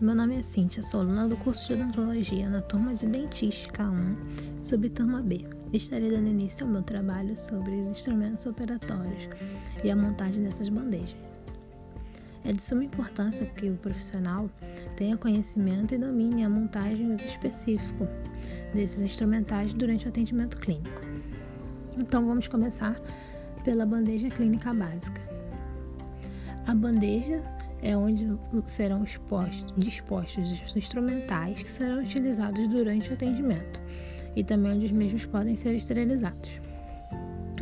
Meu nome é Cíntia, sou aluna do curso de odontologia na turma de dentística 1, subturma B. Estarei dando início ao meu trabalho sobre os instrumentos operatórios e a montagem dessas bandejas. É de suma importância que o profissional tenha conhecimento e domine a montagem e uso específico desses instrumentais durante o atendimento clínico. Então vamos começar pela bandeja clínica básica. A bandeja é onde serão expostos, dispostos os instrumentais que serão utilizados durante o atendimento e também onde os mesmos podem ser esterilizados.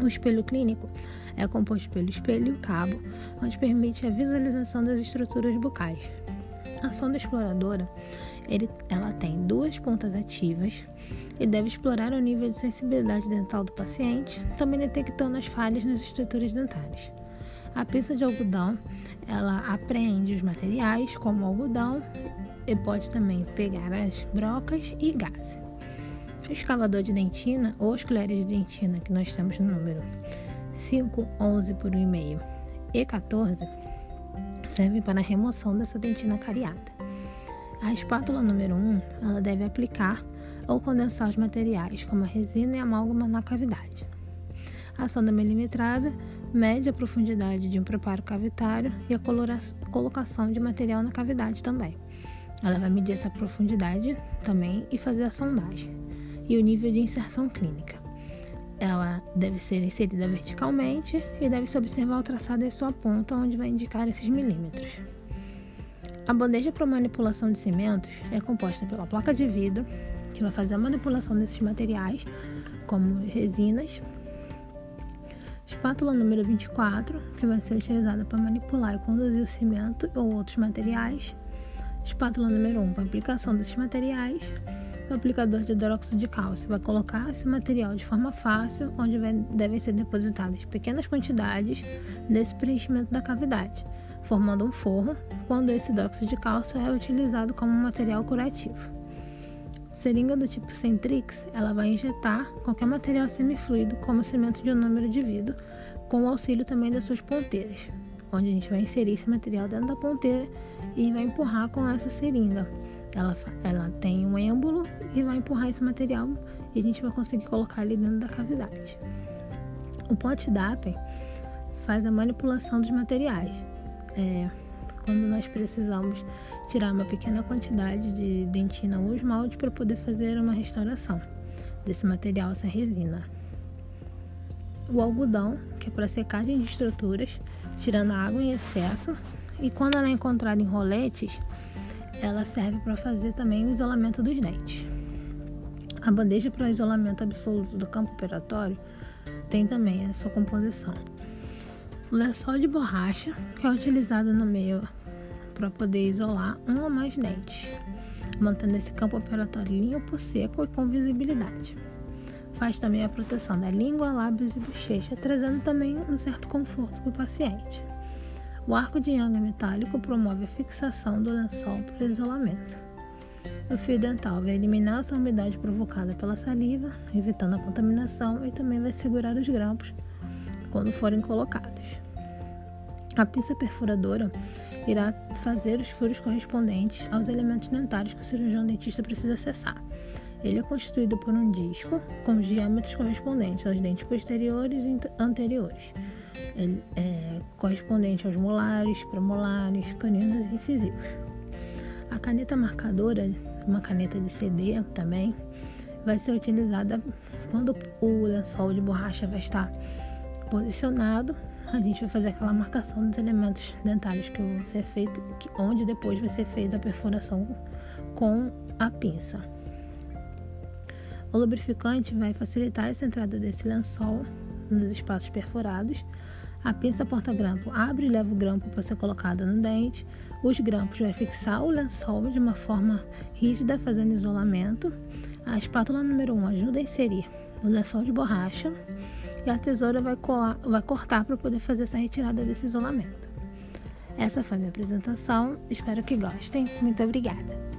O espelho clínico é composto pelo espelho e cabo, onde permite a visualização das estruturas bucais. A sonda exploradora ele, ela tem duas pontas ativas e deve explorar o nível de sensibilidade dental do paciente, também detectando as falhas nas estruturas dentárias. A pinça de algodão, ela apreende os materiais, como algodão, e pode também pegar as brocas e gás. O escavador de dentina ou as colheres de dentina, que nós temos no número 5, 11 por 1,5 e 14, servem para a remoção dessa dentina cariada. A espátula número 1, ela deve aplicar ou condensar os materiais, como a resina e amálgama na cavidade. A sonda milimetrada mede a profundidade de um preparo cavitário e a colocação de material na cavidade também. Ela vai medir essa profundidade também e fazer a sondagem e o nível de inserção clínica. Ela deve ser inserida verticalmente e deve-se observar o traçado em sua ponta, onde vai indicar esses milímetros. A bandeja para manipulação de cimentos é composta pela placa de vidro, que vai fazer a manipulação desses materiais, como resinas, Espátula número 24, que vai ser utilizada para manipular e conduzir o cimento ou outros materiais. Espátula número 1, para aplicação desses materiais. O aplicador de hidróxido de cálcio vai colocar esse material de forma fácil, onde devem ser depositadas pequenas quantidades nesse preenchimento da cavidade, formando um forro, quando esse hidróxido de cálcio é utilizado como material curativo seringa do tipo Centrix, ela vai injetar qualquer material semifluido, como cimento de um número de vidro, com o auxílio também das suas ponteiras, onde a gente vai inserir esse material dentro da ponteira e vai empurrar com essa seringa. Ela, ela tem um êmbolo e vai empurrar esse material e a gente vai conseguir colocar ali dentro da cavidade. O pote DAPER faz a manipulação dos materiais. É, quando nós precisamos tirar uma pequena quantidade de dentina ou esmalte para poder fazer uma restauração desse material, essa resina. O algodão, que é para secagem de estruturas, tirando a água em excesso, e quando ela é encontrada em roletes, ela serve para fazer também o isolamento dos dentes. A bandeja para isolamento absoluto do campo operatório tem também a sua composição. O lençol de borracha, que é utilizado no meio para poder isolar um ou mais dentes, mantendo esse campo operatório limpo, seco e com visibilidade. Faz também a proteção da língua, lábios e bochecha, trazendo também um certo conforto para o paciente. O arco de Young metálico promove a fixação do lençol para o isolamento. O fio dental vai eliminar essa umidade provocada pela saliva, evitando a contaminação e também vai segurar os grampos quando forem colocados. A pinça perfuradora irá fazer os furos correspondentes aos elementos dentários que o cirurgião dentista precisa acessar. Ele é constituído por um disco com os diâmetros correspondentes aos dentes posteriores e anteriores, Ele é correspondente aos molares, premolares, caninos e incisivos. A caneta marcadora, uma caneta de CD também, vai ser utilizada quando o lençol de borracha vai estar posicionado a gente vai fazer aquela marcação dos elementos dentários que vão ser feitos, onde depois vai ser feita a perfuração com a pinça. O lubrificante vai facilitar essa entrada desse lençol nos espaços perfurados. A pinça porta-grampo abre e leva o grampo para ser colocado no dente. Os grampos vai fixar o lençol de uma forma rígida, fazendo isolamento. A espátula número 1 um ajuda a inserir o lençol de borracha e a tesoura vai, colar, vai cortar para poder fazer essa retirada desse isolamento. Essa foi minha apresentação, espero que gostem. Muito obrigada!